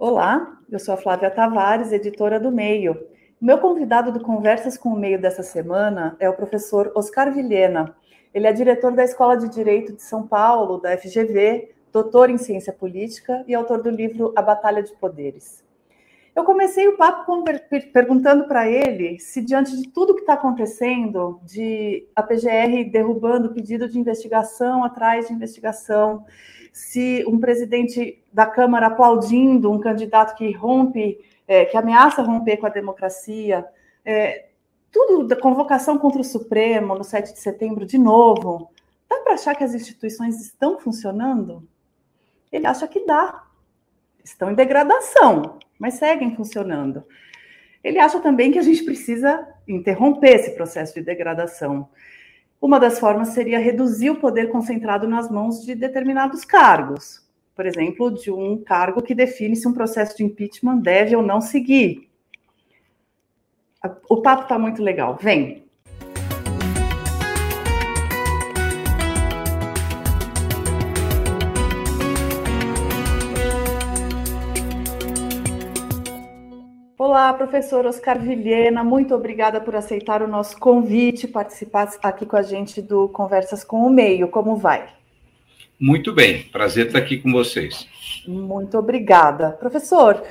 Olá, eu sou a Flávia Tavares, editora do Meio. Meu convidado do Conversas com o Meio dessa semana é o professor Oscar Vilhena. Ele é diretor da Escola de Direito de São Paulo, da FGV, doutor em ciência política e autor do livro A Batalha de Poderes. Eu comecei o papo perguntando para ele se, diante de tudo que está acontecendo, de a PGR derrubando pedido de investigação atrás de investigação, se um presidente da Câmara aplaudindo um candidato que rompe, é, que ameaça romper com a democracia, é, tudo da convocação contra o Supremo no 7 de setembro de novo, dá para achar que as instituições estão funcionando? Ele acha que dá. Estão em degradação, mas seguem funcionando. Ele acha também que a gente precisa interromper esse processo de degradação. Uma das formas seria reduzir o poder concentrado nas mãos de determinados cargos. Por exemplo, de um cargo que define se um processo de impeachment deve ou não seguir. O papo está muito legal. Vem! Olá, professor Oscar Vilhena, muito obrigada por aceitar o nosso convite, participar aqui com a gente do Conversas com o Meio. Como vai? Muito bem, prazer estar aqui com vocês. Muito obrigada. Professor,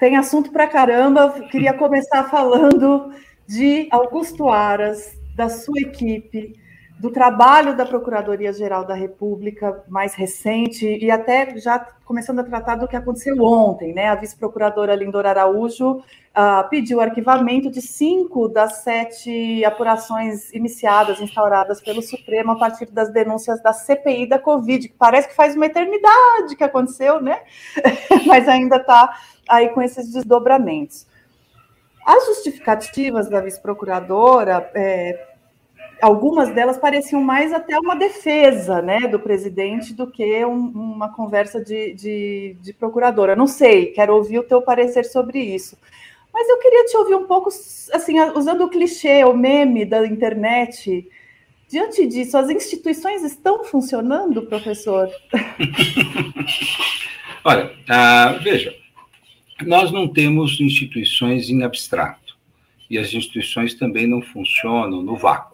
tem assunto para caramba, queria começar falando de Augusto Aras, da sua equipe, do trabalho da Procuradoria-Geral da República mais recente e até já começando a tratar do que aconteceu ontem, né? A vice-procuradora Lindor Araújo uh, pediu arquivamento de cinco das sete apurações iniciadas, instauradas pelo Supremo a partir das denúncias da CPI da Covid, que parece que faz uma eternidade que aconteceu, né? Mas ainda está aí com esses desdobramentos. As justificativas da vice-procuradora é, algumas delas pareciam mais até uma defesa né, do presidente do que um, uma conversa de, de, de, procuradora. Não sei, quero ouvir o teu parecer sobre isso. Mas eu queria te ouvir um pouco, assim, usando o clichê, o meme da internet. Diante disso, as instituições estão funcionando, professor? Olha, uh, veja, nós não temos instituições em abstrato. E as instituições também não funcionam no vácuo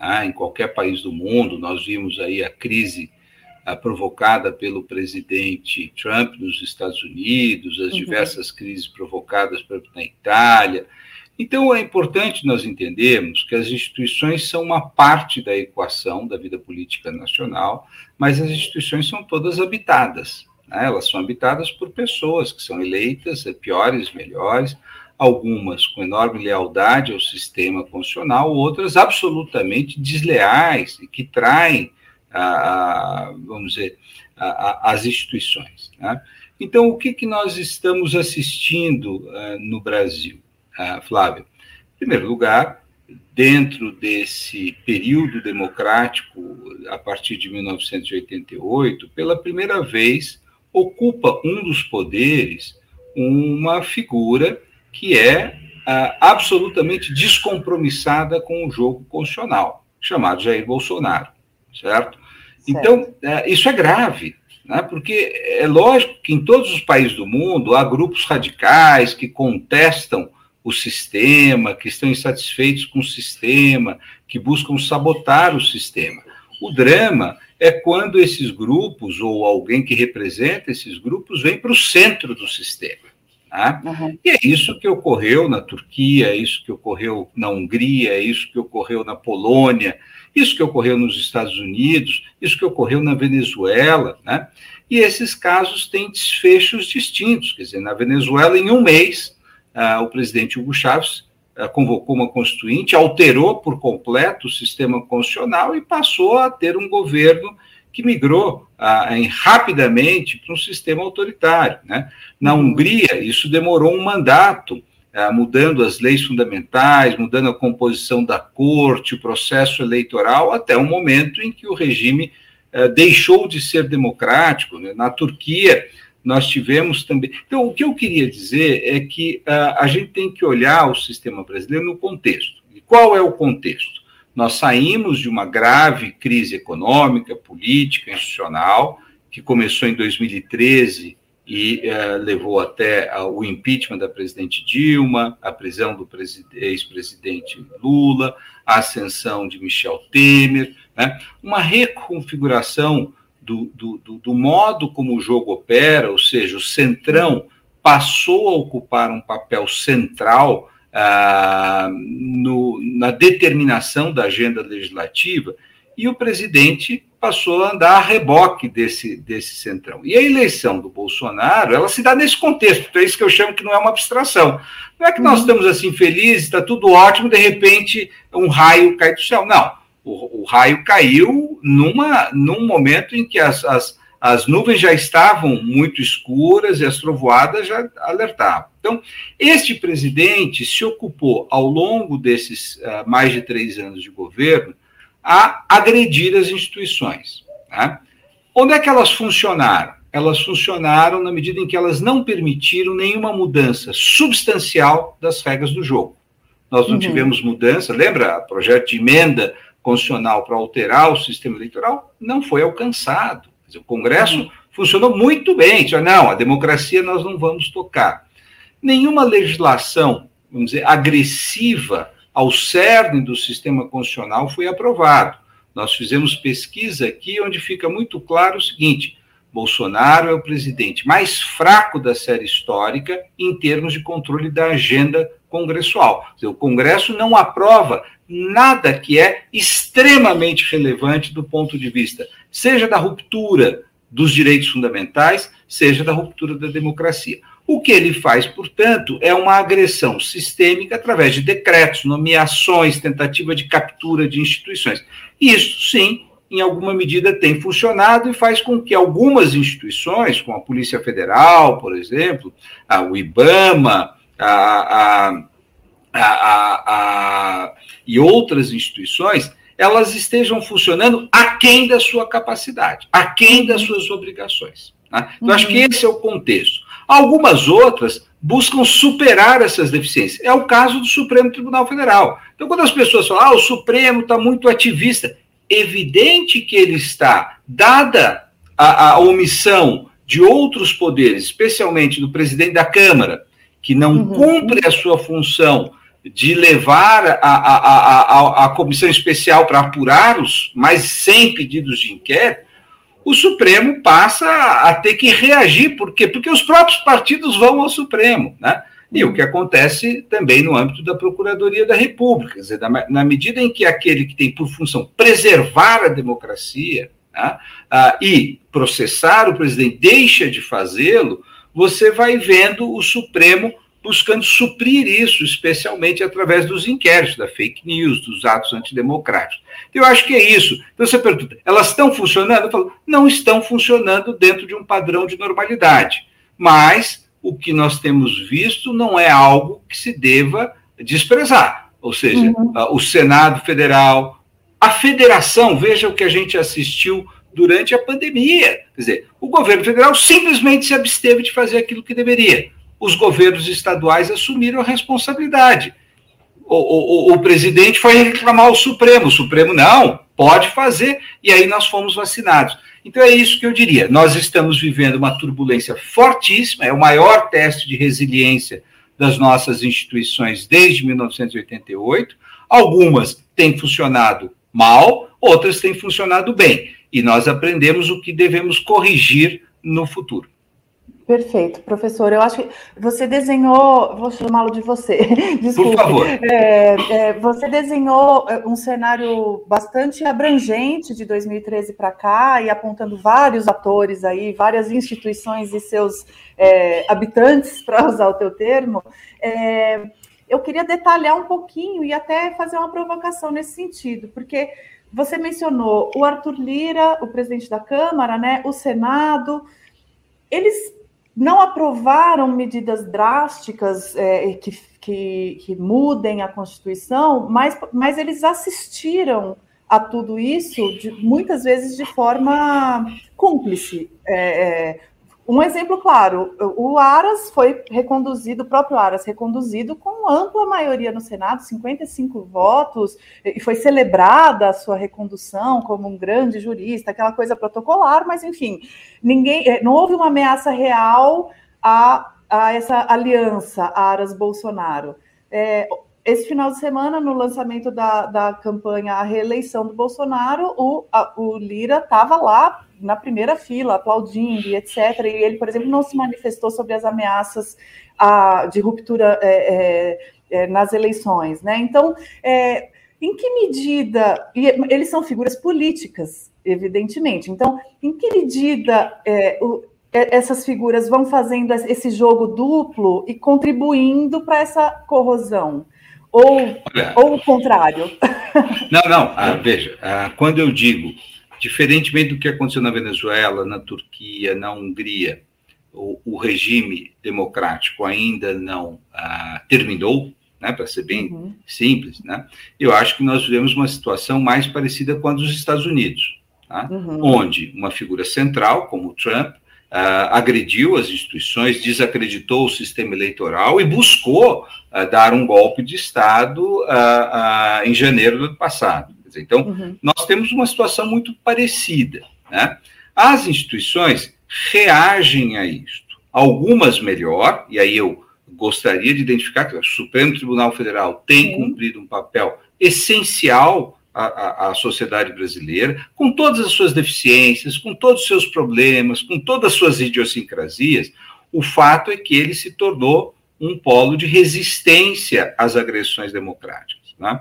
né? em qualquer país do mundo. Nós vimos aí a crise ah, provocada pelo presidente Trump nos Estados Unidos, as uhum. diversas crises provocadas na Itália. Então, é importante nós entendermos que as instituições são uma parte da equação da vida política nacional, mas as instituições são todas habitadas. Né? Elas são habitadas por pessoas que são eleitas, é, piores, melhores, algumas com enorme lealdade ao sistema constitucional, outras absolutamente desleais e que traem, a, vamos dizer, a, a, as instituições. Né? Então, o que, que nós estamos assistindo uh, no Brasil, uh, Flávio? Em primeiro lugar, dentro desse período democrático, a partir de 1988, pela primeira vez, ocupa um dos poderes uma figura que é ah, absolutamente descompromissada com o jogo constitucional, chamado Jair Bolsonaro, certo? certo. Então, ah, isso é grave, né? porque é lógico que em todos os países do mundo há grupos radicais que contestam o sistema, que estão insatisfeitos com o sistema, que buscam sabotar o sistema. O drama é quando esses grupos, ou alguém que representa esses grupos, vem para o centro do sistema. Tá? Uhum. E é isso que ocorreu na Turquia, é isso que ocorreu na Hungria, é isso que ocorreu na Polônia, isso que ocorreu nos Estados Unidos, isso que ocorreu na Venezuela, né? E esses casos têm desfechos distintos. Quer dizer, na Venezuela, em um mês, ah, o presidente Hugo Chávez ah, convocou uma constituinte, alterou por completo o sistema constitucional e passou a ter um governo que migrou ah, em, rapidamente para um sistema autoritário. Né? Na uhum. Hungria, isso demorou um mandato, ah, mudando as leis fundamentais, mudando a composição da corte, o processo eleitoral, até o momento em que o regime ah, deixou de ser democrático. Né? Na Turquia, nós tivemos também. Então, o que eu queria dizer é que a gente tem que olhar o sistema brasileiro no contexto. E qual é o contexto? Nós saímos de uma grave crise econômica, política, institucional, que começou em 2013 e e uh, levou até uh, o impeachment da presidente Dilma, a prisão do ex-presidente Lula, a ascensão de Michel Temer, né? uma reconfiguração do, do, do, do, modo como o jogo opera, ou seja, o centrão passou a ocupar um papel central uh, no, na determinação da agenda legislativa e o presidente passou a andar a reboque desse, desse centrão. E a eleição do Bolsonaro, ela se dá nesse contexto, então é isso que eu chamo que não é uma abstração. Não é que nós uhum. estamos assim felizes, está tudo ótimo, de repente um raio cai do céu. Não, o, o raio caiu numa, num momento em que as, as, as nuvens já estavam muito escuras e as trovoadas já alertavam. Então, este presidente se ocupou, ao longo desses uh, mais de três anos de governo, a agredir as instituições. Tá? Onde é que elas funcionaram? Elas funcionaram na medida em que elas não permitiram nenhuma mudança substancial das regras do jogo. Nós não uhum. tivemos mudança, lembra? O projeto de emenda constitucional para alterar o sistema eleitoral não foi alcançado. O Congresso funcionou muito bem. Não, a democracia nós não vamos tocar. Nenhuma legislação, vamos dizer, agressiva ao cerne do sistema constitucional foi aprovado. Nós fizemos pesquisa aqui onde fica muito claro o seguinte: Bolsonaro é o presidente mais fraco da série histórica em termos de controle da agenda congressual. O Congresso não aprova nada que é extremamente relevante do ponto de vista, seja da ruptura dos direitos fundamentais, seja da ruptura da democracia. O que ele faz, portanto, é uma agressão sistêmica através de decretos, nomeações, tentativa de captura de instituições. Isso, sim, em alguma medida tem funcionado e faz com que algumas instituições, como a Polícia Federal, por exemplo, a, IBAMA, a, a, a, e outras instituições, elas estejam funcionando aquém da sua capacidade, aquém das suas obrigações. Né? Então, uhum. acho que esse é o contexto. Algumas outras buscam superar essas deficiências. É o caso do Supremo Tribunal Federal. Então, quando as pessoas falam, ah, o Supremo está muito ativista, evidente que ele está, dada a, a, omissão de outros poderes, especialmente do presidente da Câmara, que não uhum. cumpre a sua função de levar a, a, a, a comissão especial para apurar os mais 100 pedidos de inquérito, o Supremo passa a ter que reagir. Por quê? Porque os próprios partidos vão ao Supremo, né? E o que acontece também no âmbito da Procuradoria da República, dizer, na, medida em que aquele que tem por função preservar a democracia né, uh, e processar o presidente deixa de fazê-lo, você vai vendo o Supremo buscando suprir isso, especialmente através dos inquéritos, da fake news, dos atos antidemocráticos. Eu acho que é isso. Então você pergunta, elas estão funcionando? Eu falo, não estão funcionando dentro de um padrão de normalidade. Mas o que nós temos visto não é algo que se deva desprezar. Ou seja, uhum. o Senado Federal, a federação, veja o que a gente assistiu durante a pandemia. Quer dizer, o governo federal simplesmente se absteve de fazer aquilo que deveria os governos estaduais assumiram a responsabilidade. O, o, o, presidente foi reclamar ao Supremo, o Supremo não, pode fazer, e aí nós fomos vacinados. Então é isso que eu diria. Nós estamos vivendo uma turbulência fortíssima, é o maior teste de resiliência das nossas instituições desde 1988. Algumas têm funcionado mal, outras têm funcionado bem. E nós aprendemos o que devemos corrigir no futuro. Perfeito, professor. Eu acho que você desenhou, vou chamá-lo de você, desculpe. Por favor. É, é, você desenhou é, um cenário bastante abrangente de 2013 para cá e apontando vários atores aí, várias instituições e seus é, habitantes, para usar o teu termo. É, eu queria detalhar um pouquinho e até fazer uma provocação nesse sentido, porque você mencionou o Arthur Lira, o presidente da Câmara, né, o Senado, eles não aprovaram medidas drásticas é, que, que, que, mudem a Constituição, mas, mas eles assistiram a tudo isso, de, muitas vezes de forma cúmplice. É, é, um exemplo claro, o Aras foi reconduzido, o próprio Aras reconduzido com ampla maioria no Senado, 55 votos, e foi celebrada a sua recondução como um grande jurista, aquela coisa protocolar, mas enfim, ninguém, eh, não houve uma ameaça real a, a essa aliança Aras-Bolsonaro. É, esse final de semana, no lançamento da, da campanha A Reeleição do Bolsonaro, o, a, o Lira estava lá na primeira fila, aplaudindo e etc. E ele, por exemplo, não se manifestou sobre as ameaças a, de ruptura é, é, é, nas eleições. Né? Então, é, em que medida. Eles são figuras políticas, evidentemente. Então, em que medida é, o, essas figuras vão fazendo esse jogo duplo e contribuindo para essa corrosão? Ou, Olha, ou o contrário? Não, não. Ah, veja, ah, quando eu digo, diferentemente do que aconteceu na Venezuela, na Turquia, na Hungria, o, o regime democrático ainda não ah, terminou, né, para ser bem uhum. simples, né, eu acho que nós vivemos uma situação mais parecida com a dos Estados Unidos, tá? uhum. onde uma figura central, como o Trump, Uh, agrediu as instituições, desacreditou o sistema eleitoral e buscou uh, dar um golpe de Estado uh, em janeiro do ano passado. Dizer, então, uhum. nós temos uma situação muito parecida. Né? As instituições reagem a isto. Algumas melhor, e aí eu gostaria de identificar que o Supremo Tribunal Federal tem uhum. cumprido um papel essencial a, a, sociedade brasileira, com todas as suas deficiências, com todos os seus problemas, com todas as suas idiosincrasias, o fato é que ele se tornou um polo de resistência às agressões democráticas. Né?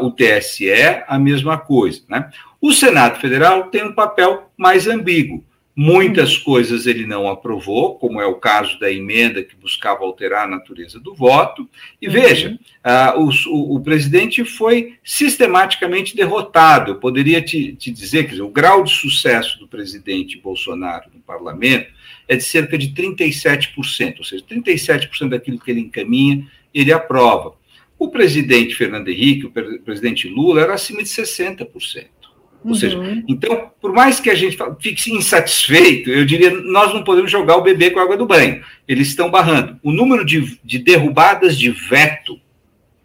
O TSE, a mesma coisa. Né? O Senado Federal tem um papel mais ambíguo. Muitas coisas ele não aprovou, como é o caso da emenda que buscava alterar a natureza do voto. E uhum. veja, uh, o, o, presidente foi sistematicamente derrotado. Eu poderia te, te dizer que o grau de sucesso do presidente Bolsonaro no parlamento é de cerca de 37%, ou seja, 37% daquilo que ele encaminha, ele aprova. O presidente Fernando Henrique, o presidente Lula, era acima de 60%. Ou uhum. seja, então, por mais que a gente fique insatisfeito, eu diria, nós não podemos jogar o bebê com a água do banho. Eles estão barrando. O número de, de derrubadas de veto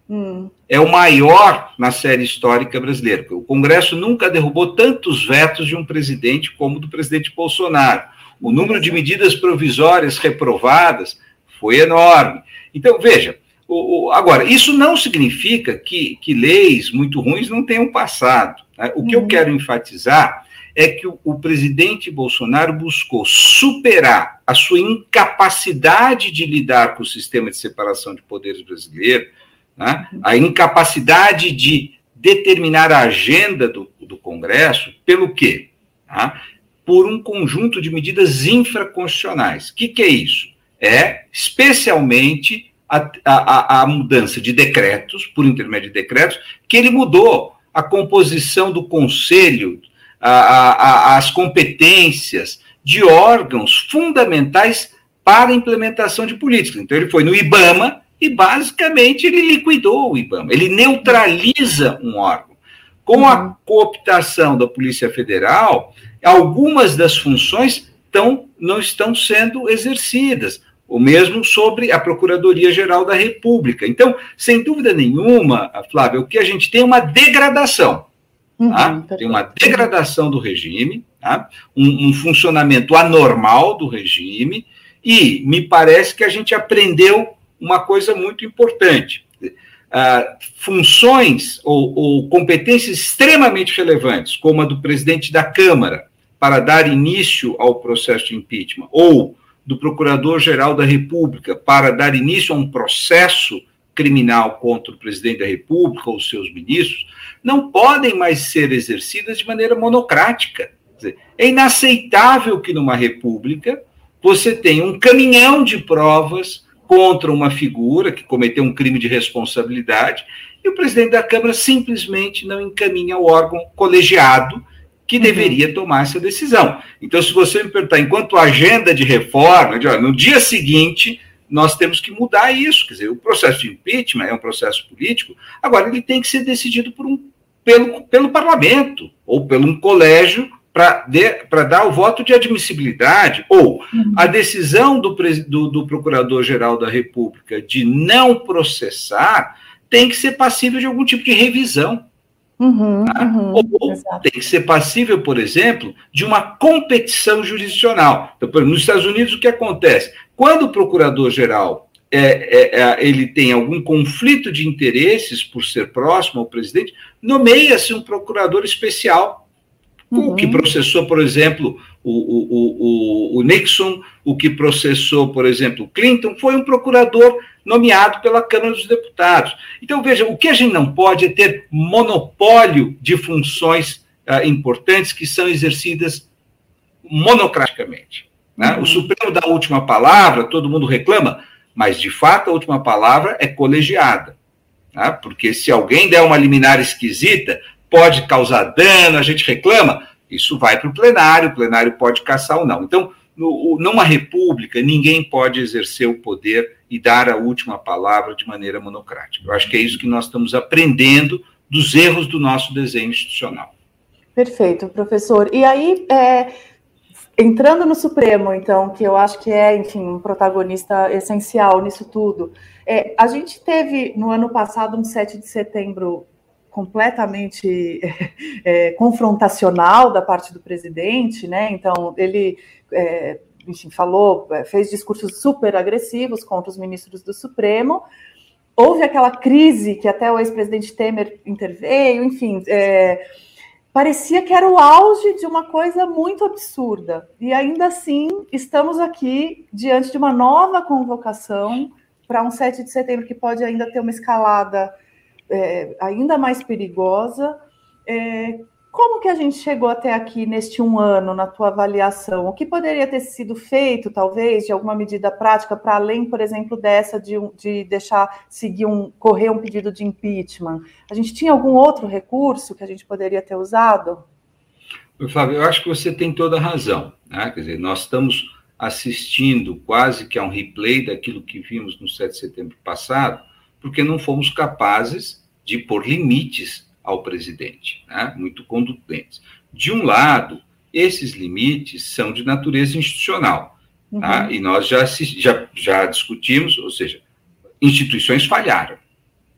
hum. é o maior na série histórica brasileira. O Congresso nunca derrubou tantos vetos de um presidente como do presidente Bolsonaro. O número de medidas provisórias reprovadas foi enorme. Então, veja, o, o, agora, isso não significa que, que leis muito ruins não tenham passado. Né? O que uhum. eu quero enfatizar é que o, o, presidente Bolsonaro buscou superar a sua incapacidade de lidar com o sistema de separação de poderes brasileiro, né? Uhum. a incapacidade de determinar a agenda do, do Congresso, pelo quê? Tá? Por um conjunto de medidas infraconstitucionais. O que, que é isso? É, especialmente, a, a, a mudança de decretos, por intermédio de decretos, que ele mudou a composição do conselho, a, as competências de órgãos fundamentais para a implementação de políticas. Então, ele foi no IBAMA e, basicamente, ele liquidou o IBAMA, ele neutraliza um órgão. Com a uhum. cooptação da Polícia Federal, algumas das funções tão, não estão sendo exercidas o mesmo sobre a Procuradoria-Geral da República. Então, sem dúvida nenhuma, Flávia, o que a gente tem é uma degradação. Tá? Uhum, tem uma degradação do regime, tá? um, um, funcionamento anormal do regime, e me parece que a gente aprendeu uma coisa muito importante. Uh, funções ou, ou competências extremamente relevantes, como a do presidente da Câmara, para dar início ao processo de impeachment, ou do Procurador-Geral da República para dar início a um processo criminal contra o presidente da República ou seus ministros, não podem mais ser exercidas de maneira monocrática. É inaceitável que numa república você tenha um caminhão de provas contra uma figura que cometeu um crime de responsabilidade e o presidente da Câmara simplesmente não encaminha o órgão colegiado que uhum. deveria tomar essa decisão. Então, se você me perguntar, enquanto agenda de reforma, no dia seguinte, nós temos que mudar isso. Quer dizer, o processo de impeachment é um processo político, agora ele tem que ser decidido por um, pelo, pelo parlamento ou pelo um colégio para dar o voto de admissibilidade, ou uhum. a decisão do, do, do Procurador-Geral da República de não processar tem que ser passível de algum tipo de revisão. Uhum, tá? uhum, ou exato. tem que ser passível, por exemplo, de uma competição jurisdicional. Então, nos Estados Unidos, o que acontece? Quando o procurador-geral é, é, é, ele tem algum conflito de interesses por ser próximo ao presidente, nomeia-se um procurador especial Uhum. O que processou, por exemplo, o, o, o, o, Nixon, o que processou, por exemplo, Clinton, foi um procurador nomeado pela Câmara dos Deputados. Então, veja, o que a gente não pode é ter monopólio de funções ah, importantes que são exercidas monocraticamente. Né? Uhum. O Supremo dá a última palavra, todo mundo reclama, mas, de fato, a última palavra é colegiada. Né? Porque se alguém der uma liminar esquisita, pode causar dano, a gente reclama, isso vai para o plenário, o plenário pode caçar ou não. Então, no, numa república, ninguém pode exercer o poder e dar a última palavra de maneira monocrática. Eu acho que é isso que nós estamos aprendendo dos erros do nosso desenho institucional. Perfeito, professor. E aí, é, entrando no Supremo, então, que eu acho que é, enfim, um protagonista essencial nisso tudo, é, a gente teve no ano passado um 7 de setembro completamente é, confrontacional da parte do presidente, né? Então ele é, enfim, falou, é, fez discursos super agressivos contra os ministros do Supremo. Houve aquela crise que até o ex-presidente Temer interveio, enfim, é, parecia que era o auge de uma coisa muito absurda. E ainda assim, estamos aqui diante de uma nova convocação para um 7 de setembro que pode ainda ter uma escalada é, ainda mais perigosa. É, como que a gente chegou até aqui neste um ano, na tua avaliação? O que poderia ter sido feito, talvez, de alguma medida prática, para além, por exemplo, dessa de, de deixar seguir um, correr um pedido de impeachment? A gente tinha algum outro recurso que a gente poderia ter usado? Flávio, eu acho que você tem toda a razão. Né? Quer dizer, nós estamos assistindo quase que a um replay daquilo que vimos no 7 de setembro passado, porque não fomos capazes de pôr limites ao presidente, né? muito contundentes. De um lado, esses limites são de natureza institucional, tá? uhum. tá? e nós já, já, já discutimos, ou seja, instituições falharam,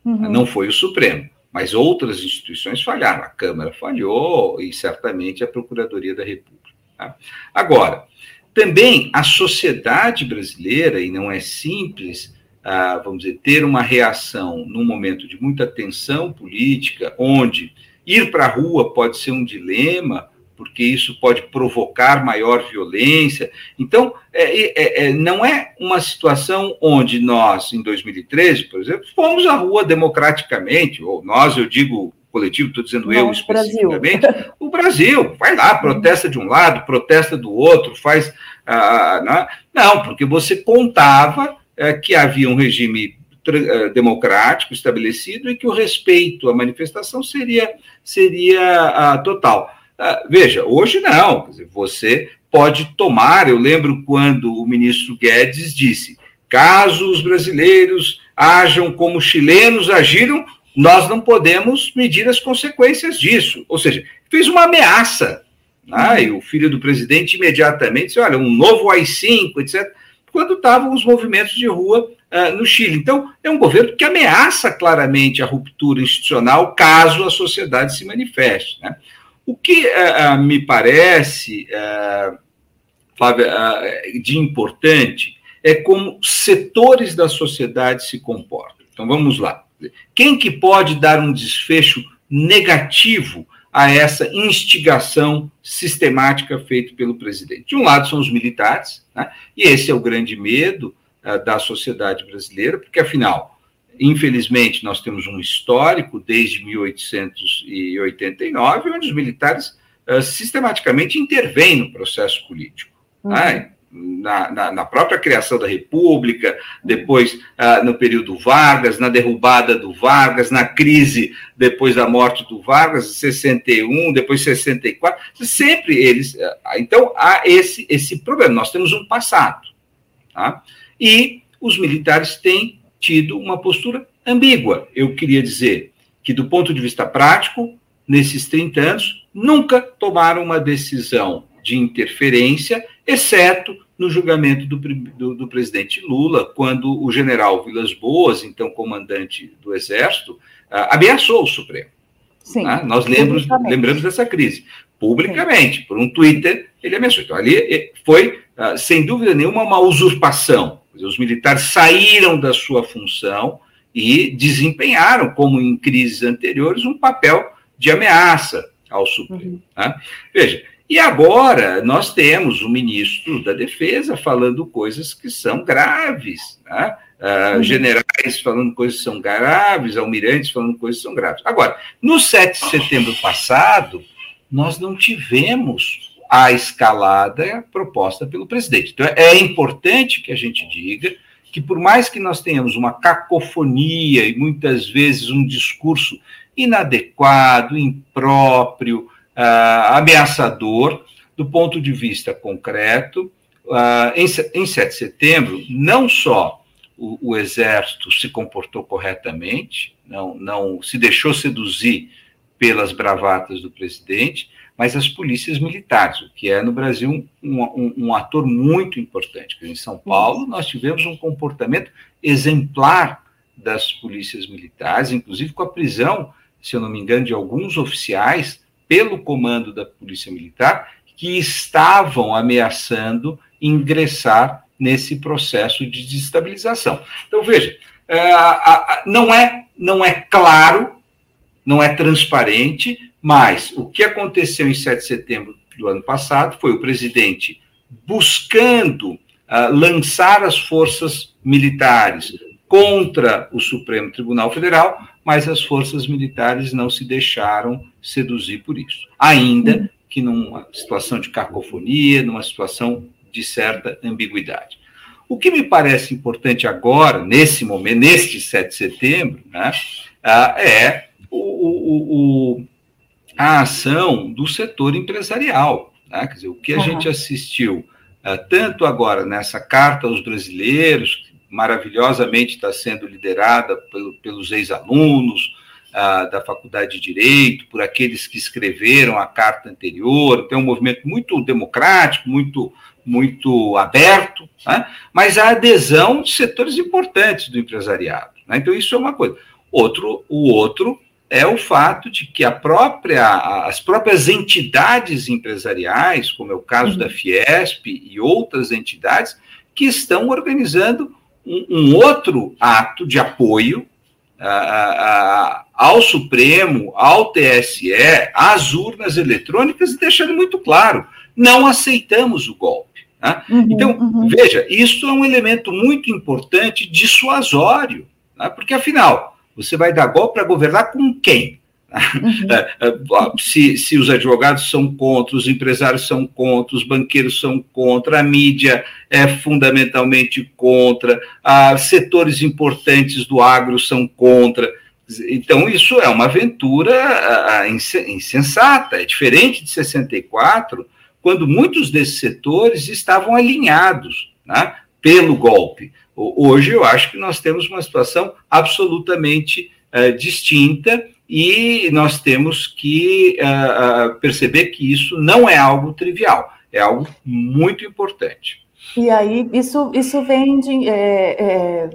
uhum. não foi o Supremo, mas outras instituições falharam, a Câmara falhou e certamente a Procuradoria da República. Tá? Agora, também a sociedade brasileira, e não é simples, ah, vamos dizer, ter uma reação num momento de muita tensão política, onde ir para a rua pode ser um dilema, porque isso pode provocar maior violência. Então, é, é, é, não é uma situação onde nós, em 2013, por exemplo, fomos à rua democraticamente, ou nós, eu digo coletivo, estou dizendo eu especificamente, Brasil. o Brasil, vai lá, protesta de um lado, protesta do outro, faz. Ah, não, não, porque você contava que havia um regime é, democrático estabelecido e que o respeito à manifestação seria, seria total. Uh, veja, hoje não, você pode tomar, eu lembro quando o ministro Guedes disse, caso os brasileiros ajam como chilenos agiram, nós não podemos medir as consequências disso. Ou seja, fez uma ameaça. Né? E o filho do presidente imediatamente disse, olha, um novo AI-5, etc quando estavam os movimentos de rua uh, no Chile. Então, é um governo que ameaça claramente a ruptura institucional caso a sociedade se manifeste. Né? O que uh, me parece, uh, Flávia, de importante é como setores da sociedade se comportam. Então, vamos lá. Quem que pode dar um desfecho negativo a essa instigação sistemática feita pelo presidente. De um lado são os militares, né? e esse é o grande medo uh, da sociedade brasileira, porque afinal, infelizmente, nós temos um histórico desde 1889, onde os militares uh, sistematicamente intervêm no processo político. Uhum. Né? Na, na, na, própria criação da República, depois ah, no período Vargas, na derrubada do Vargas, na crise depois da morte do Vargas, 61, depois 64, sempre eles. Ah, então há esse, esse problema. Nós temos um passado. Tá? E os militares têm tido uma postura ambígua. Eu queria dizer que, do ponto de vista prático, nesses 30 anos, nunca tomaram uma decisão de interferência, exceto no julgamento do, do, do, presidente Lula, quando o general Vilas Boas, então comandante do Exército, uh, ameaçou o Supremo. Sim, né? Nós lembramos, lembramos dessa crise. Publicamente, Sim. por um Twitter, ele ameaçou. Então, ali eh, foi, uh, sem dúvida nenhuma, uma usurpação. Os militares saíram da sua função e desempenharam, como em crises anteriores, um papel de ameaça ao Supremo. Uhum. Né? Veja, e agora nós temos o ministro da Defesa falando coisas que são graves, né? uh, generais falando coisas que são graves, almirantes falando coisas que são graves. Agora, no 7 de setembro passado, nós não tivemos a escalada proposta pelo presidente. Então, é importante que a gente diga que, por mais que nós tenhamos uma cacofonia e muitas vezes um discurso inadequado, impróprio, uh, ameaçador, do ponto de vista concreto, uh, em, em 7 de setembro, não só o, o, Exército se comportou corretamente, não, não se deixou seduzir pelas bravatas do presidente, mas as polícias militares, o que é no Brasil um, um, um ator muito importante. Em São Paulo, nós tivemos um comportamento exemplar das polícias militares, inclusive com a prisão, se eu não me engano, de alguns oficiais pelo comando da Polícia Militar que estavam ameaçando ingressar nesse processo de desestabilização. Então, veja, é, não é, não é claro, não é transparente, mas o que aconteceu em 7 de setembro do ano passado foi o presidente buscando ah, lançar as forças militares contra o Supremo Tribunal Federal, mas as forças militares não se deixaram seduzir por isso. Ainda que numa situação de cacofonia, numa situação de certa ambiguidade. O que me parece importante agora, nesse momento, neste 7 de setembro, né, ah, é o, o, o, a ação do setor empresarial. Né? Quer dizer, o que a uhum. gente assistiu, ah, tanto agora nessa carta aos brasileiros, maravilhosamente está sendo liderada pelo, pelos ex-alunos ah, da Faculdade de Direito, por aqueles que escreveram a carta anterior. Tem um movimento muito democrático, muito, muito aberto, né? mas a adesão de setores importantes do empresariado. Né? Então, isso é uma coisa. Outro, o outro é o fato de que própria, as próprias entidades empresariais, como é o caso uhum. da Fiesp e outras entidades, que estão organizando um, um outro ato de apoio a, a, ao Supremo, ao TSE, às urnas eletrônicas, e deixando muito claro: não aceitamos o golpe. Né? Uhum, então, uhum. veja, isso é um elemento muito importante dissuasório, né? porque afinal, você vai dar golpe para governar com quem? Uhum. É, é, se, se os advogados são contra, os empresários são contra, os banqueiros são contra, a mídia é fundamentalmente contra, ah, setores importantes do agro são contra. Então, isso é uma aventura insensata, é diferente de 64, quando muitos desses setores estavam alinhados né, pelo golpe. Hoje, eu acho que nós temos uma situação absolutamente uh, distinta e nós temos que uh, perceber que isso não é algo trivial, é algo muito importante. E aí, isso, isso vem de, é,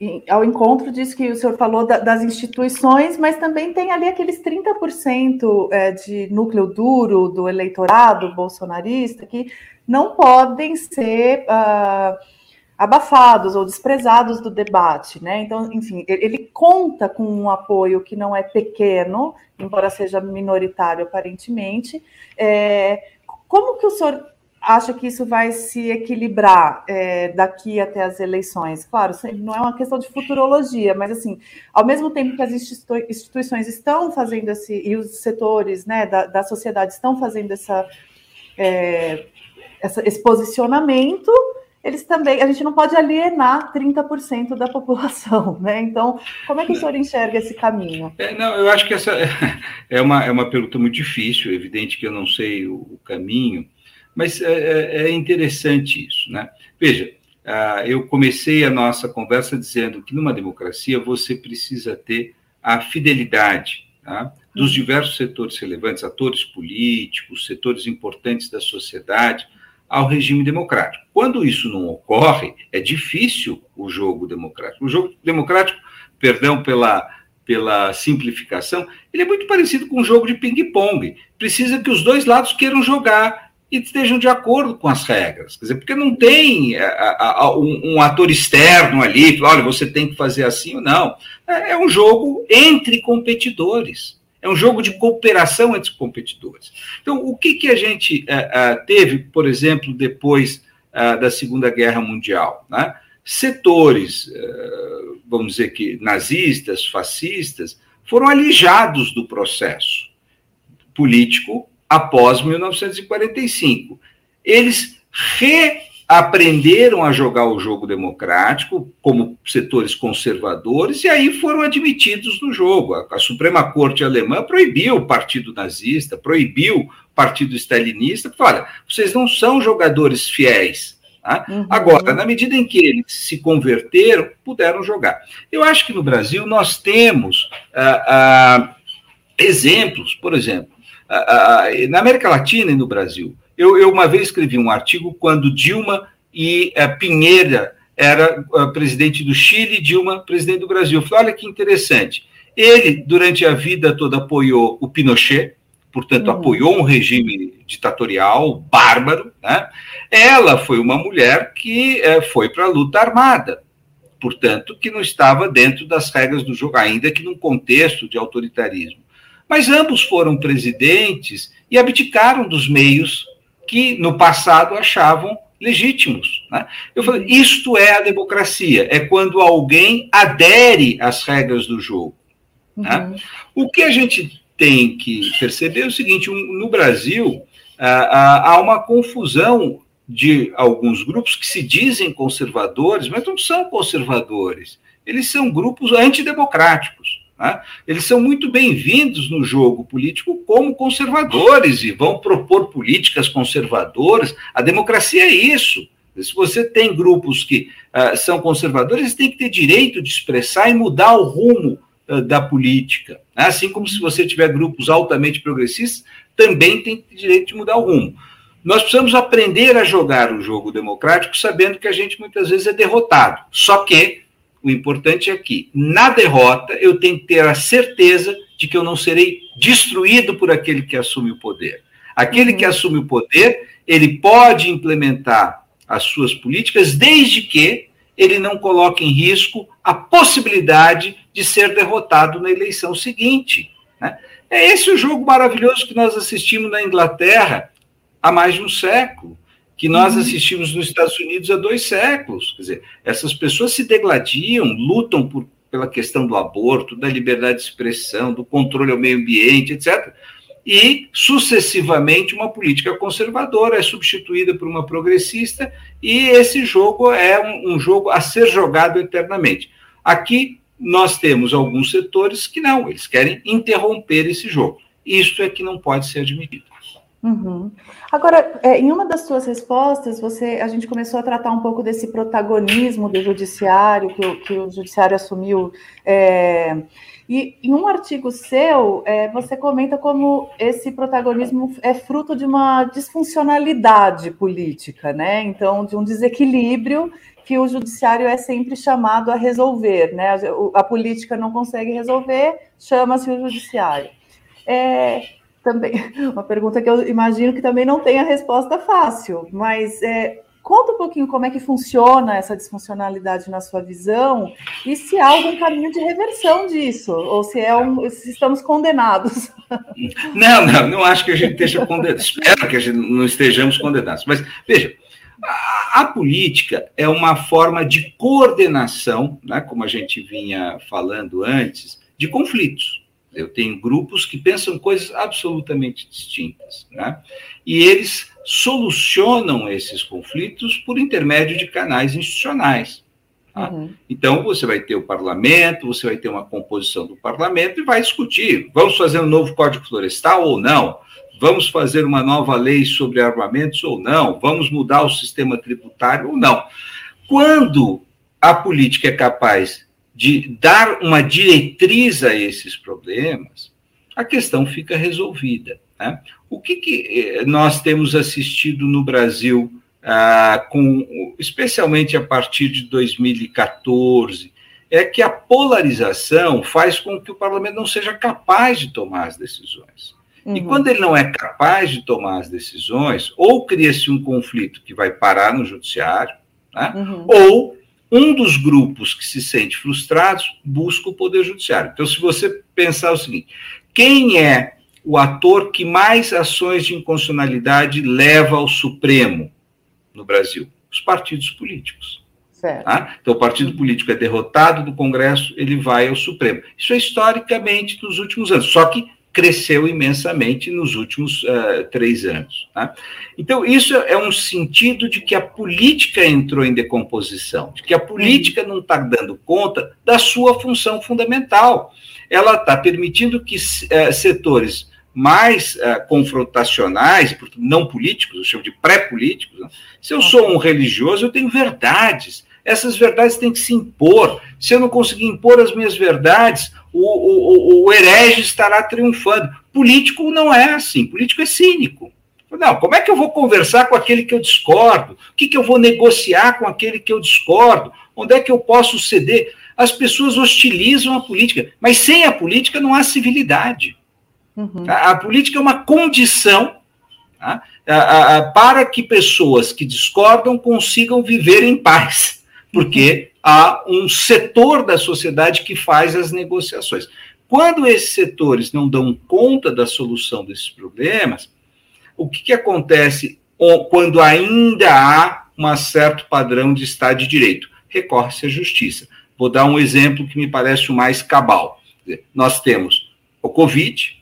é, ao encontro disso que o senhor falou da, das instituições, mas também tem ali aqueles 30% é, de núcleo duro do eleitorado bolsonarista que não podem ser. Uh, abafados ou desprezados do debate, né? Então, enfim, ele conta com um apoio que não é pequeno, embora seja minoritário aparentemente. É, como que o senhor acha que isso vai se equilibrar é, daqui até as eleições? Claro, não é uma questão de futurologia, mas assim, ao mesmo tempo que as instituições estão fazendo esse e os setores, né, da, da sociedade estão fazendo essa, é, essa esse posicionamento eles também, a gente não pode alienar 30% da população, né? Então, como é que o senhor enxerga esse caminho? É, não, eu acho que essa é uma, é uma pergunta muito difícil, é evidente que eu não sei o, o caminho, mas é, é, é, interessante isso, né? Veja, eu comecei a nossa conversa dizendo que numa democracia você precisa ter a fidelidade tá? dos diversos setores relevantes, atores políticos, setores importantes da sociedade, ao regime democrático. Quando isso não ocorre, é difícil o jogo democrático. O jogo democrático, perdão pela, pela simplificação, ele é muito parecido com um jogo de ping-pong. Precisa que os dois lados queiram jogar e estejam de acordo com as regras. Quer dizer, porque não tem a, a, a, um, um, ator externo ali, olha, você tem que fazer assim ou não. É, é um jogo entre competidores. É um jogo de cooperação entre competidores. Então, o que, que a gente uh, uh, teve, por exemplo, depois uh, da Segunda Guerra Mundial? Né? Setores, vamos dizer que nazistas, fascistas, foram alijados do processo político após 1945. Eles re aprenderam a jogar o jogo democrático como setores conservadores e aí foram admitidos no jogo. A, a Suprema Corte alemã proibiu o partido nazista, proibiu o partido stalinista, olha, vocês não são jogadores fiéis. Tá? Uhum. Agora, na medida em que eles se converteram, puderam jogar. Eu acho que no Brasil nós temos ah, ah, exemplos, por exemplo, ah, na América Latina e no Brasil, eu, eu uma vez escrevi um artigo quando Dilma e uh, Pinheira era uh, presidente do Chile, Dilma presidente do Brasil. Eu falei, olha que interessante. Ele, durante a vida toda, apoiou o Pinochet, portanto, uhum. apoiou um regime ditatorial bárbaro. Né? Ela foi uma mulher que uh, foi para a luta armada, portanto, que não estava dentro das regras do jogo, ainda que num contexto de autoritarismo. Mas ambos foram presidentes e abdicaram dos meios que no passado achavam legítimos. Né? Eu falei, isto é a democracia, é quando alguém adere às regras do jogo. Né? Uhum. Né? O que a gente tem que perceber é o seguinte: no Brasil há uma confusão de alguns grupos que se dizem conservadores, mas não são conservadores. Eles são grupos antidemocráticos. Né? Eles são muito bem-vindos no jogo político como conservadores e vão propor políticas conservadoras. A democracia é isso. Se você tem grupos que uh, são conservadores, eles têm que ter direito de expressar e mudar o rumo uh, da política. Né? Assim como se você tiver grupos altamente progressistas, também tem direito de mudar o rumo. Nós precisamos aprender a jogar o jogo democrático sabendo que a gente muitas vezes é derrotado. Só que o importante é que, na derrota, eu tenho que ter a certeza de que eu não serei destruído por aquele que assume o poder. Aquele que uhum. assume o poder, ele pode implementar as suas políticas desde que ele não coloque em risco a possibilidade de ser derrotado na eleição seguinte. Né? É esse o jogo maravilhoso que nós assistimos na Inglaterra há mais de um século que nós uhum. assistimos nos Estados Unidos há dois séculos. Quer dizer, essas pessoas se degladiam, lutam por, pela questão do aborto, da liberdade de expressão, do controle ao meio ambiente, etc. E, sucessivamente, uma política conservadora é substituída por uma progressista, e esse jogo é um, um jogo a ser jogado eternamente. Aqui nós temos alguns setores que não, eles querem interromper esse jogo. Isso é que não pode ser admitido. Uhum. Agora, é, em uma das suas respostas, você, a gente começou a tratar um pouco desse protagonismo do judiciário, que o, que o judiciário assumiu. É, e em um artigo seu, é, você comenta como esse protagonismo é fruto de uma disfuncionalidade política, né? Então, de um desequilíbrio que o judiciário é sempre chamado a resolver, né? A, a política não consegue resolver, chama-se o judiciário. É, também uma pergunta que eu imagino que também não tem a resposta fácil, mas é, conta um pouquinho como é que funciona essa disfuncionalidade na sua visão e se há algum caminho de reversão disso, ou se, é um, se estamos condenados. Não, não, não acho que a gente esteja condenado. Espero que a gente não estejamos condenados. Mas, veja, a, a política é uma forma de coordenação, né, como a gente vinha falando antes, de conflitos. Eu tenho grupos que pensam coisas absolutamente distintas, né? E eles solucionam esses conflitos por intermédio de canais institucionais. Tá? Uhum. Então, você vai ter o parlamento, você vai ter uma composição do parlamento e vai discutir: vamos fazer um novo código florestal ou não? Vamos fazer uma nova lei sobre armamentos ou não? Vamos mudar o sistema tributário ou não? Quando a política é capaz de dar uma diretriz a esses problemas, a questão fica resolvida. Né? O que, que, nós temos assistido no Brasil, ah, com, especialmente a partir de 2014, é que a polarização faz com que o parlamento não seja capaz de tomar as decisões. Uhum. E quando ele não é capaz de tomar as decisões, ou cria-se um conflito que vai parar no judiciário, né? uhum. ou um dos grupos que se sente frustrados busca o Poder Judiciário. Então, se você pensar o seguinte: quem é o ator que mais ações de inconstitucionalidade leva ao Supremo no Brasil? Os partidos políticos. Tá? Então, o partido político é derrotado do Congresso, ele vai ao Supremo. Isso é historicamente dos últimos anos, só que cresceu imensamente nos últimos uh, três anos. Tá? Então, isso é um sentido de que a política entrou em decomposição, de que a política não está dando conta da sua função fundamental. Ela está permitindo que uh, setores mais uh, confrontacionais, não políticos, eu chamo de pré-políticos. Né? Se eu sou um religioso, eu tenho verdades essas verdades têm que se impor. Se eu não conseguir impor as minhas verdades, o, o, o, herege estará triunfando. Político não é assim, político é cínico. Não, como é que eu vou conversar com aquele que eu discordo? O que, que eu vou negociar com aquele que eu discordo? Onde é que eu posso ceder? As pessoas hostilizam a política, mas sem a política não há civilidade. Uhum. A, a, política é uma condição tá? a, a, para que pessoas que discordam consigam viver em paz porque há um setor da sociedade que faz as negociações. Quando esses setores não dão conta da solução desses problemas, o que, que acontece quando ainda há um certo padrão de Estado de Direito? Recorre-se à justiça. Vou dar um exemplo que me parece o mais cabal. Nós temos o Covid,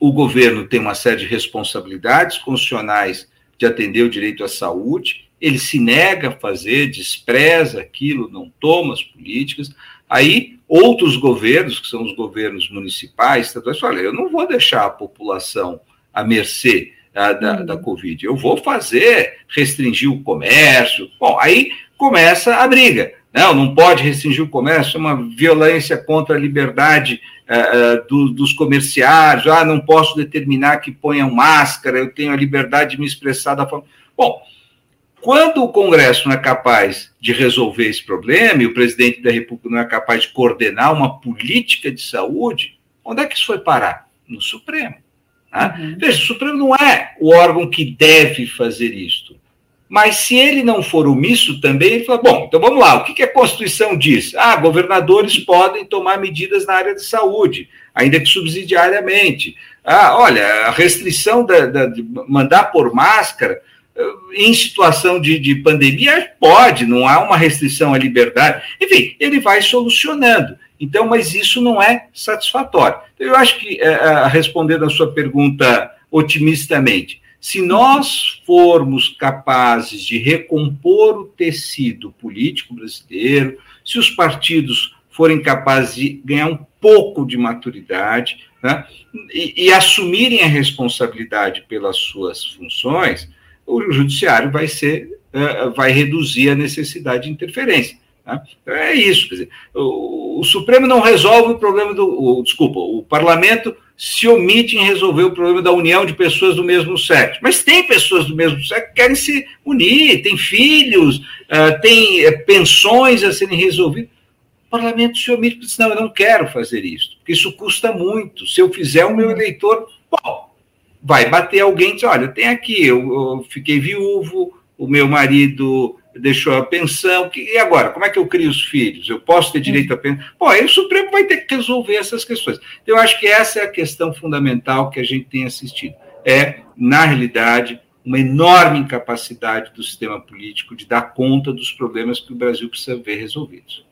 o governo tem uma série de responsabilidades constitucionais de atender o direito à saúde, ele se nega a fazer, despreza aquilo, não toma as políticas. Aí, outros governos, que são os governos municipais, estaduais, falam: eu não vou deixar a população à mercê ah, da, uhum. da Covid, eu vou fazer, restringir o comércio. Bom, aí começa a briga. Não, não pode restringir o comércio, é uma violência contra a liberdade uh, do, dos comerciários. Ah, não posso determinar que ponham máscara, eu tenho a liberdade de me expressar da forma. Bom, quando o Congresso não é capaz de resolver esse problema e o presidente da República não é capaz de coordenar uma política de saúde, onde é que isso foi parar? No Supremo. Tá? Uhum. Veja, o Supremo não é o órgão que deve fazer isto. Mas se ele não for omisso também, ele fala: bom, então vamos lá, o que, que a Constituição diz? Ah, governadores podem tomar medidas na área de saúde, ainda que subsidiariamente. Ah, olha, a restrição da, da de mandar por máscara em situação de, de pandemia, pode, não há uma restrição à liberdade. Enfim, ele vai solucionando. Então, mas isso não é satisfatório. Eu acho que, é, é, respondendo a sua pergunta otimistamente, se nós formos capazes de recompor o tecido político brasileiro, se os partidos forem capazes de ganhar um pouco de maturidade né, e, e assumirem a responsabilidade pelas suas funções, o judiciário vai ser, uh, vai reduzir a necessidade de interferência. Então, é isso. Dizer, o, o, Supremo não resolve o problema do. O, desculpa, o parlamento se omite em resolver o problema da união de pessoas do mesmo sexo. Mas tem pessoas do mesmo sexo que querem se unir, tem filhos, uh, tem uh, pensões a serem resolvidas. O parlamento se omite e diz: não, eu não quero fazer isso, porque isso custa muito. Se eu fizer, o meu eleitor. Bom, vai bater alguém e diz, olha, tem aqui, eu, eu, fiquei viúvo, o meu marido deixou a pensão, e agora, como é que eu crio os filhos? Eu posso ter direito a pensão? Bom, aí o Supremo vai ter que resolver essas questões. Então, eu acho que essa é a questão fundamental que a gente tem assistido. É, na realidade, uma enorme incapacidade do sistema político de dar conta dos problemas que o Brasil precisa ver resolvidos.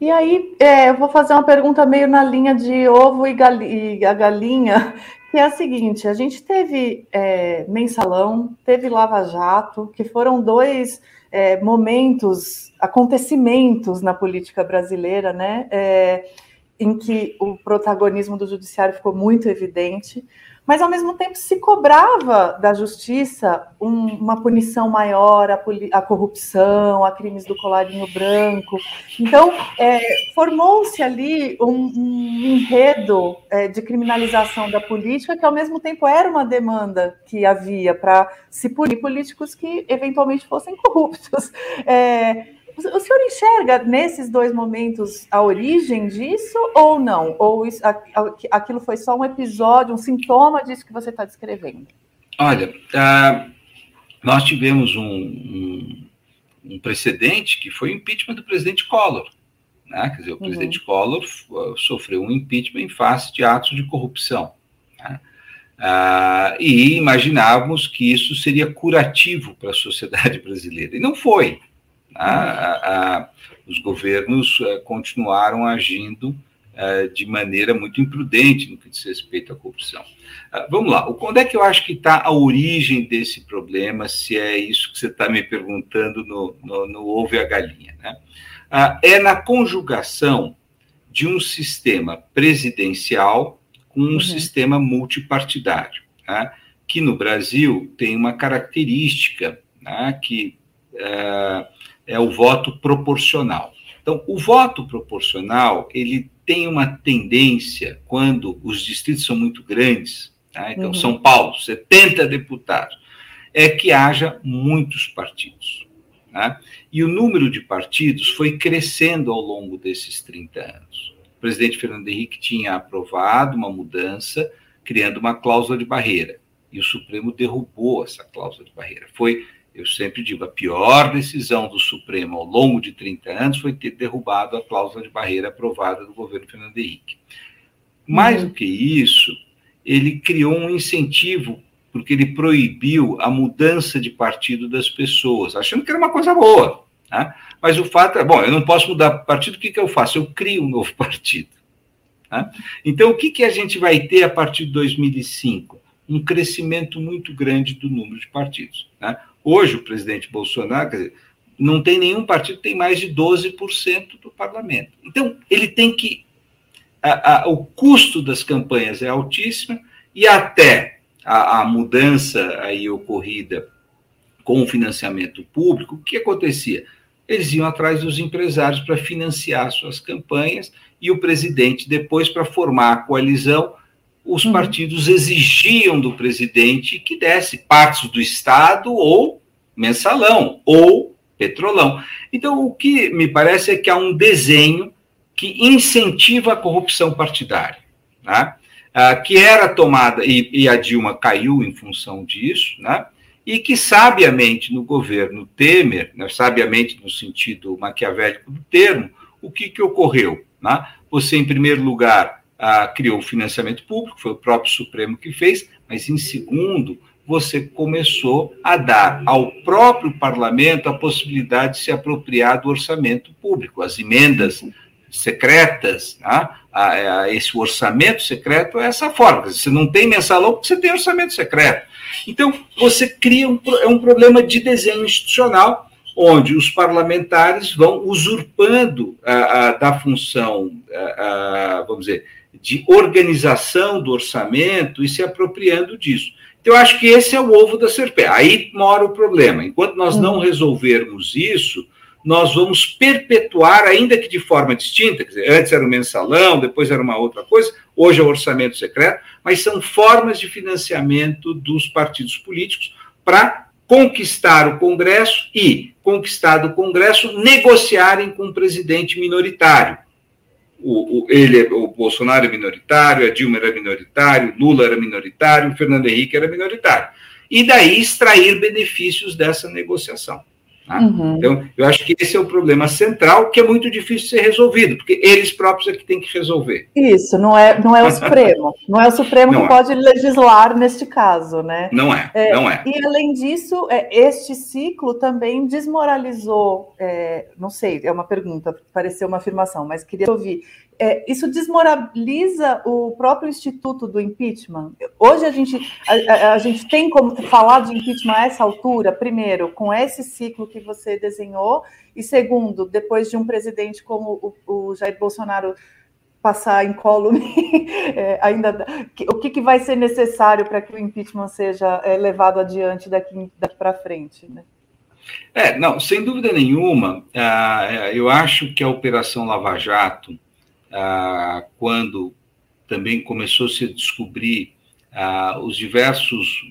E aí, é, eu vou fazer uma pergunta meio na linha de ovo e a galinha, que é a seguinte: a gente teve é, mensalão, teve Lava Jato, que foram dois é, momentos, acontecimentos na política brasileira, né? É, em que o protagonismo do judiciário ficou muito evidente. Mas ao mesmo tempo se cobrava da justiça um, uma punição maior à, à, corrupção, a crimes do colarinho branco. Então, é, formou-se ali um, um enredo é, de criminalização da política, que ao mesmo tempo era uma demanda que havia para se punir políticos que eventualmente fossem corruptos. É, o senhor enxerga nesses dois momentos a origem disso ou não? Ou isso, aquilo foi só um episódio, um sintoma disso que você está descrevendo? Olha, uh, nós tivemos um, um, um, precedente que foi o impeachment do presidente Collor. Né? Quer dizer, o uhum. presidente Collor sofreu um impeachment em face de atos de corrupção. Né? Uh, e imaginávamos que isso seria curativo para a sociedade brasileira. E não foi a, a, os governos eh, continuaram agindo eh, de maneira muito imprudente no que diz respeito à corrupção. Ah, vamos lá, onde é que eu acho que está a origem desse problema, se é isso que você está me perguntando no, no, no Ouve a Galinha? Né? Ah, é na conjugação de um sistema presidencial com um uhum. sistema multipartidário, né? que no Brasil tem uma característica né? que uh, é o voto proporcional. Então, o voto proporcional, ele tem uma tendência, quando os distritos são muito grandes, tá? então, uhum. São Paulo, 70 deputados, é que haja muitos partidos. Tá? E o número de partidos foi crescendo ao longo desses 30 anos. O presidente Fernando Henrique tinha aprovado uma mudança, criando uma cláusula de barreira, e o Supremo derrubou essa cláusula de barreira. Foi eu sempre digo, a pior decisão do Supremo ao longo de 30 anos foi ter derrubado a cláusula de barreira aprovada do governo Fernando Henrique. Mais uhum. do que isso, ele criou um incentivo, porque ele proibiu a mudança de partido das pessoas, achando que era uma coisa boa. Né? Mas o fato é, bom, eu não posso mudar partido, o que, que eu faço? Eu crio um novo partido. Né? Então, o que, que a gente vai ter a partir de 2005? Um crescimento muito grande do número de partidos. Né? Hoje, o presidente Bolsonaro, dizer, não tem nenhum partido que tem mais de 12% do parlamento. Então, ele tem que. A, a, o custo das campanhas é altíssimo e até a, a mudança aí ocorrida com o financiamento público, o que acontecia? Eles iam atrás dos empresários para financiar suas campanhas e o presidente, depois, para formar a coalizão, os uhum. partidos exigiam do presidente que desse partes do Estado ou mensalão ou petrolão. Então, o que me parece é que há um desenho que incentiva a corrupção partidária, né? ah, que era tomada, e, e, a Dilma caiu em função disso, né? e que sabiamente no governo Temer, né, sabiamente no sentido maquiavélico do termo, o que, que ocorreu? Né? Você, em primeiro lugar, ah, criou o financiamento público, foi o próprio Supremo que fez, mas em segundo, você começou a dar ao próprio parlamento a possibilidade de se apropriar do orçamento público, as emendas secretas, né? esse orçamento secreto é essa forma. Você não tem mensalão, você tem orçamento secreto. Então, você cria um, é um problema de desenho institucional, onde os parlamentares vão usurpando a, a da função, vamos dizer, de organização do orçamento e se apropriando disso. Então, eu acho que esse é o ovo da serpente. Aí mora o problema. Enquanto nós não uhum. resolvermos isso, nós vamos perpetuar, ainda que de forma distinta, quer dizer, antes era o mensalão, depois era uma outra coisa, hoje é o orçamento secreto, mas são formas de financiamento dos partidos políticos para conquistar o Congresso e, conquistado o Congresso, negociarem com o presidente minoritário o, o, ele, o Bolsonaro é minoritário, a Dilma era minoritário, Lula era minoritário, o Fernando Henrique era minoritário. E daí extrair benefícios dessa negociação. Tá? Uhum. Então, eu acho que esse é o problema central, que é muito difícil de ser resolvido, porque eles próprios é que têm que resolver. Isso, não é, não é o Supremo. Não é o Supremo não que é. pode legislar neste caso, né? Não é, é, não é. E, além disso, é, este ciclo também desmoralizou, é, não sei, é uma pergunta, pareceu uma afirmação, mas queria ouvir é, isso desmoraliza o próprio instituto do impeachment. Hoje a gente, a, a, gente tem como falar de impeachment a essa altura, primeiro, com esse ciclo que você desenhou, e segundo, depois de um presidente como o, o Jair Bolsonaro passar incólume é, ainda o que, que, vai ser necessário para que o impeachment seja é, levado adiante daqui, daqui para frente, né? É, não, sem dúvida nenhuma, uh, eu acho que a Operação Lava Jato, uh, quando também começou -se a descobrir uh, os diversos,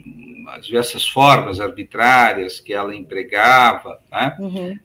as diversas formas arbitrárias que ela empregava, né? uhum.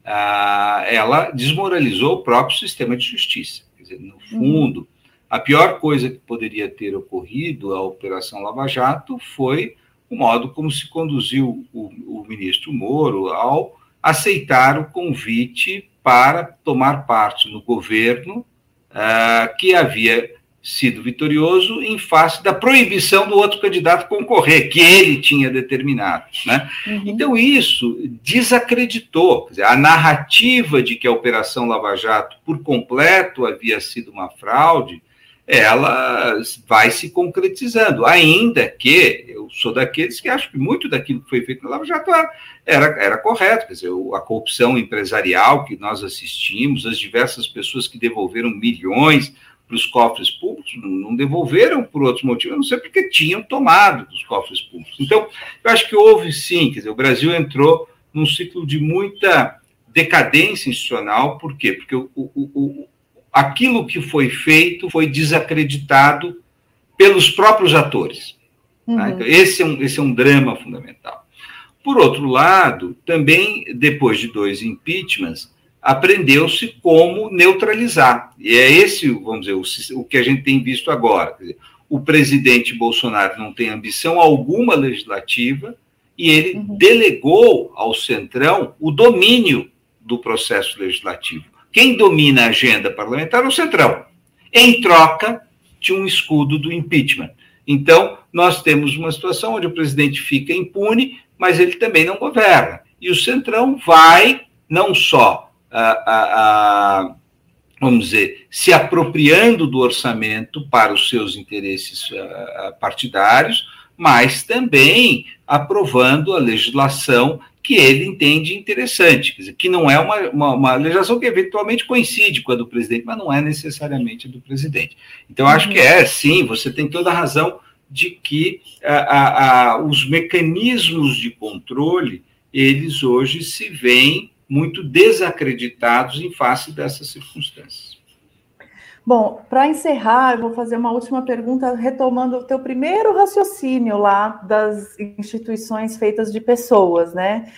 ela desmoralizou o próprio sistema de justiça. Quer dizer, no uhum. fundo, uhum. a pior coisa que poderia ter ocorrido à Operação Lava Jato foi o modo como se conduziu o, o ministro Moro ao aceitar o convite para tomar parte no governo uh, que havia sido vitorioso em face da proibição do outro candidato concorrer, que ele tinha determinado. Né? Uhum. Então, isso desacreditou dizer, a narrativa de que a Operação Lava Jato, por completo, havia sido uma fraude, ela vai se concretizando, ainda que eu sou daqueles que acho que muito daquilo que foi feito na Lava Jato era, era correto, quer dizer, a corrupção empresarial que nós assistimos, as diversas pessoas que devolveram milhões para os cofres públicos, não devolveram por outros motivos, não sei porque tinham tomado dos cofres públicos. Então, eu acho que houve sim, quer dizer, o Brasil entrou num ciclo de muita decadência institucional, por quê? Porque o, o, o aquilo que foi feito foi desacreditado pelos próprios atores. Tá? Uhum. Tá? Então, esse, é um, esse é um drama fundamental. Por outro lado, também, depois de dois impeachments, aprendeu-se como neutralizar. E é esse, vamos dizer, o, o que a gente tem visto agora. Dizer, o presidente Bolsonaro não tem ambição alguma legislativa e ele uhum. delegou ao Centrão o domínio do processo legislativo. Quem domina a agenda parlamentar é o Centrão, em troca de um escudo do impeachment. Então, nós temos uma situação onde o presidente fica impune, mas ele também não governa. E o Centrão vai não só, vamos dizer, se apropriando do orçamento para os seus interesses partidários, mas também aprovando a legislação que ele entende interessante, quer dizer, que não é uma, uma, uma, legislação que eventualmente coincide com a do presidente, mas não é necessariamente a do presidente. Então, acho que é, sim, você tem toda a razão de que a, a, os mecanismos de controle, eles hoje se veem muito desacreditados em face dessas circunstâncias. Bom, para encerrar, eu vou fazer uma última pergunta, retomando o teu primeiro raciocínio lá das instituições feitas de pessoas, né?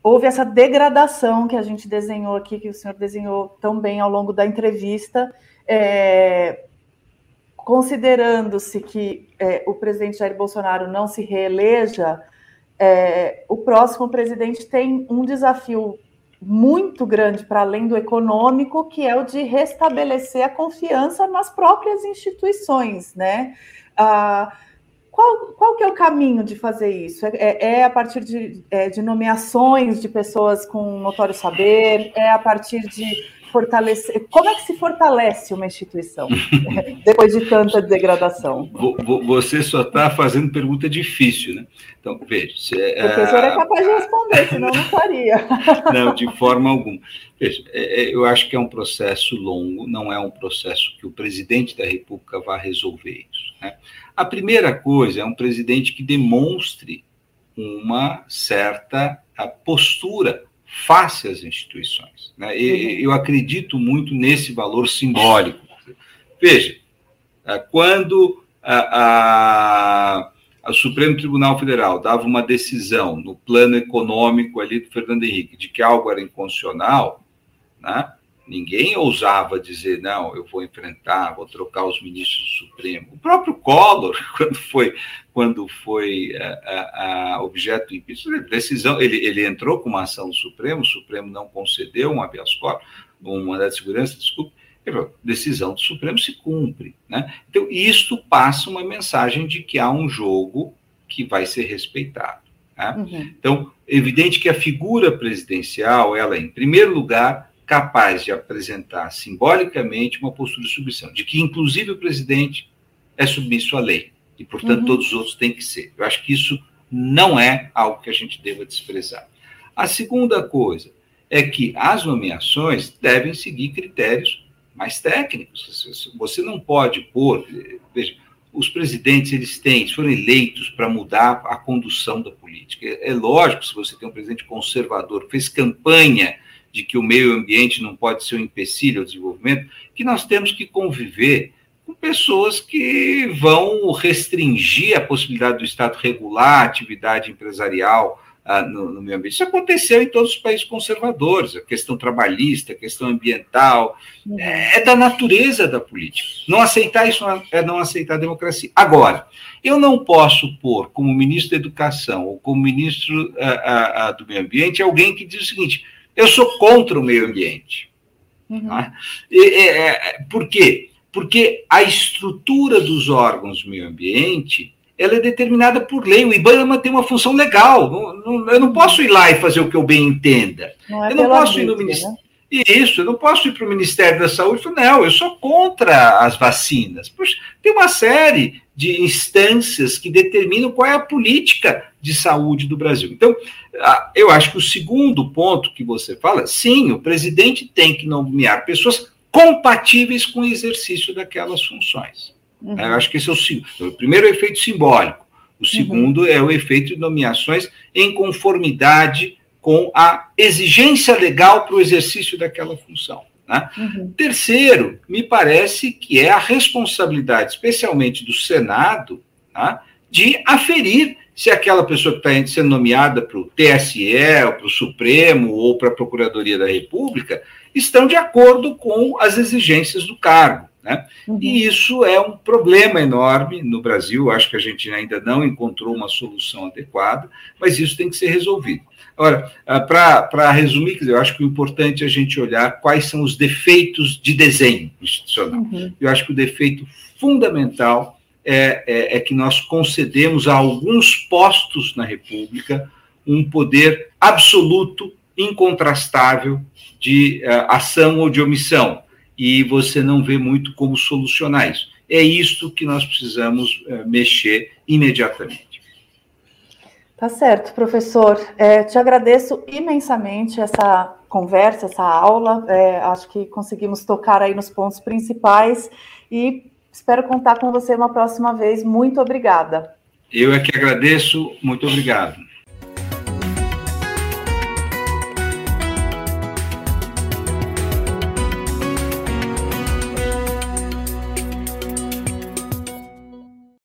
Houve essa degradação que a gente desenhou aqui, que o senhor desenhou tão bem ao longo da entrevista, é, considerando-se que é, o presidente Jair Bolsonaro não se reeleja, é, o próximo presidente tem um desafio muito grande para além do econômico, que é o de restabelecer a confiança nas próprias instituições, né? Ah, qual, qual que é o caminho de fazer isso? É, é, é a partir de, é, de nomeações de pessoas com notório saber? É a partir de fortalecer. Como é que se fortalece uma instituição depois de tanta degradação? Você só está fazendo pergunta difícil, né? Então, veja. Se, é, o professor é capaz de responder, senão não faria. Não, de forma alguma. Veja, é, é, eu acho que é um processo longo, não é um processo que o presidente da República vá resolver isso. Né? A primeira coisa é um presidente que demonstre uma certa postura face às instituições. Né? E, uhum. eu acredito muito nesse valor simbólico. Veja, é, quando a, a, a, Supremo Tribunal Federal dava uma decisão no plano econômico ali do Fernando Henrique de que algo era inconstitucional, né? Ninguém ousava dizer, não, eu vou enfrentar, vou trocar os ministros do Supremo. O próprio Collor, quando foi, quando foi a, a, a objeto do impeachment, decisão, ele, ele entrou com uma ação do Supremo, o Supremo não concedeu um habeas corpus, um mandato de segurança, desculpe, decisão do Supremo se cumpre. Né? Então, isto passa uma mensagem de que há um jogo que vai ser respeitado. Né? Uhum. Então, evidente que a figura presidencial, ela, em primeiro lugar, capaz de apresentar simbolicamente uma postura de submissão, de que, inclusive, o presidente é submisso à lei e, portanto, uhum. todos os outros têm que ser. Eu acho que isso não é algo que a gente deva desprezar. A segunda coisa é que as nomeações devem seguir critérios mais técnicos. Você não pode pôr. Veja, os presidentes eles têm, eles foram eleitos para mudar a condução da política. É, é lógico, se você tem um presidente conservador que fez campanha de que o meio ambiente não pode ser um empecilho ao desenvolvimento, que nós temos que conviver com pessoas que vão restringir a possibilidade do Estado regular a atividade empresarial ah, no, no, meio ambiente. Isso aconteceu em todos os países conservadores, a questão trabalhista, a questão ambiental, uhum. é, é, da natureza da política. Não aceitar isso é não aceitar a democracia. Agora, eu não posso pôr como ministro da Educação ou como ministro ah, ah, do Meio Ambiente alguém que diz o seguinte: eu sou contra o meio ambiente. Uhum. Né? E, é, por quê? Porque a estrutura dos órgãos do meio ambiente ela é determinada por lei. O IBAMA tem uma função legal. Não, não, eu não posso ir lá e fazer o que eu bem entenda. Não é eu não posso ir no Ministério. Né? Isso, eu não posso ir para o Ministério da Saúde e não, eu sou contra as vacinas. Poxa, tem uma série de instâncias que determinam qual é a política de saúde do Brasil. Então, eu acho que o segundo ponto que você fala, sim, o presidente tem que nomear pessoas compatíveis com o exercício daquelas funções. Uhum. Eu acho que esse é o, o primeiro é efeito simbólico. O uhum. segundo uhum. é o efeito de nomeações em conformidade com a exigência legal para o exercício daquela função. Né? Uhum. Terceiro, me parece que é a responsabilidade, especialmente do Senado, né, de aferir se aquela pessoa que está sendo nomeada para o TSE, para o Supremo ou para a Procuradoria da República estão de acordo com as exigências do cargo. Né? Uhum. E isso é um problema enorme no Brasil. Acho que a gente ainda não encontrou uma solução adequada, mas isso tem que ser resolvido. Agora, ah, para resumir, eu acho que o importante é a gente olhar quais são os defeitos de desenho institucional. Uhum. Eu acho que o defeito fundamental é, é, é que nós concedemos a alguns postos na República um poder absoluto, incontrastável de uh, ação ou de omissão e você não vê muito como solucionar isso. É isso que nós precisamos é, mexer imediatamente. Tá certo, professor. É, te agradeço imensamente essa conversa, essa aula. É, acho que conseguimos tocar aí nos pontos principais e espero contar com você uma próxima vez. Muito obrigada. Eu é que agradeço. Muito obrigado.